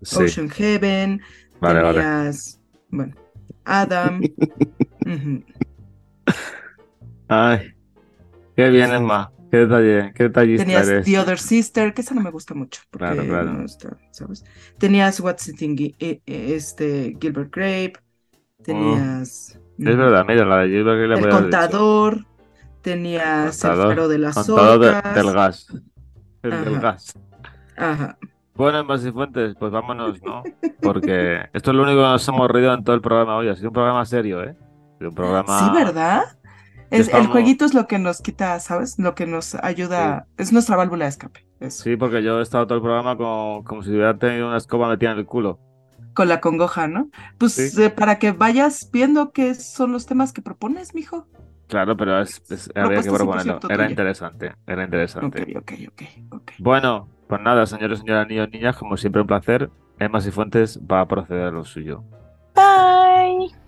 Sí. Ocean Heaven, Vale, vale. tenías, bueno, Adam. Ay, qué bien, Emma. Qué detalle, qué detallista Tenías eres. The Other Sister, que esa no me gusta mucho. Claro, claro. no está, ¿sabes? Tenías What's It in Gi- eh, eh, este, Gilbert Grape. Tenías. Es verdad, mira, la de Gilbert le El. Contador. Tenías El Contador, Faro de las contador de- del gas. El del gas. Ajá. Bueno, Emma Fuentes, pues vámonos, ¿no? Porque esto es lo único que nos hemos reído en todo el programa hoy. Ha sido un programa serio, ¿eh? Ha sido Un programa... Sí, ¿verdad? Es, el jueguito es lo que nos quita, ¿sabes? Lo que nos ayuda, es nuestra válvula de escape. Eso. Sí, porque yo he estado todo el programa como, como si hubiera tenido una escoba metida en el culo. Con la congoja, ¿no? Pues Sí. eh, para que vayas viendo qué son los temas que propones, mijo. Claro, pero es, es- había que proponerlo. 100% Era interesante, era interesante. Ok, ok, ok, ok. Bueno, pues nada, señores, señoras, niños, niñas, como siempre un placer. Emma Fuentes va a proceder a lo suyo. Bye.